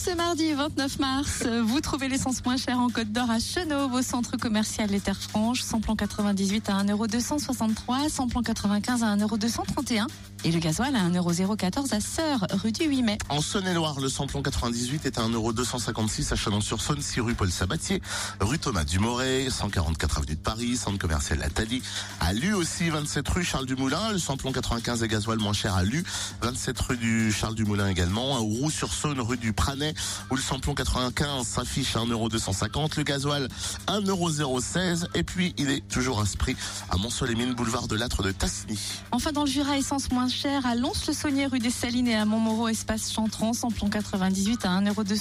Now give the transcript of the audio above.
Ce mardi 29 mars, vous trouvez l'essence moins chère en Côte d'Or à Chenauve, au centre commercial Les Terres Franches. Samplon 98 à 1,263€, samplon 95 à 1,231€ et le gasoil à 1,014€ à Sœur, rue du 8 mai. En Saône-et-Loire, le samplon 98 est à 1,256€ à Chalon-sur-Saône, 6 rue Paul Sabatier, rue Thomas Dumoret, 144 avenue de Paris, centre commercial La Thalie, à Lu aussi, 27 rue Charles Dumoulin, le samplon 95 et gasoil moins cher à Lu, 27 rue du Charles Dumoulin également, à Roux-sur-Saône, rue du Pranet, où le samplon 95 s'affiche à 1,250€, le gasoil 1,016€ et puis il est toujours inscrit à Mont-Soleil-Mines, boulevard de l'Âtre de Tassigny. Enfin, dans le Jura, essence moins chère à Lons-le-Saunier, rue des Salines et à Montmoreau, espace Chantran, samplon 98 à 1,200€.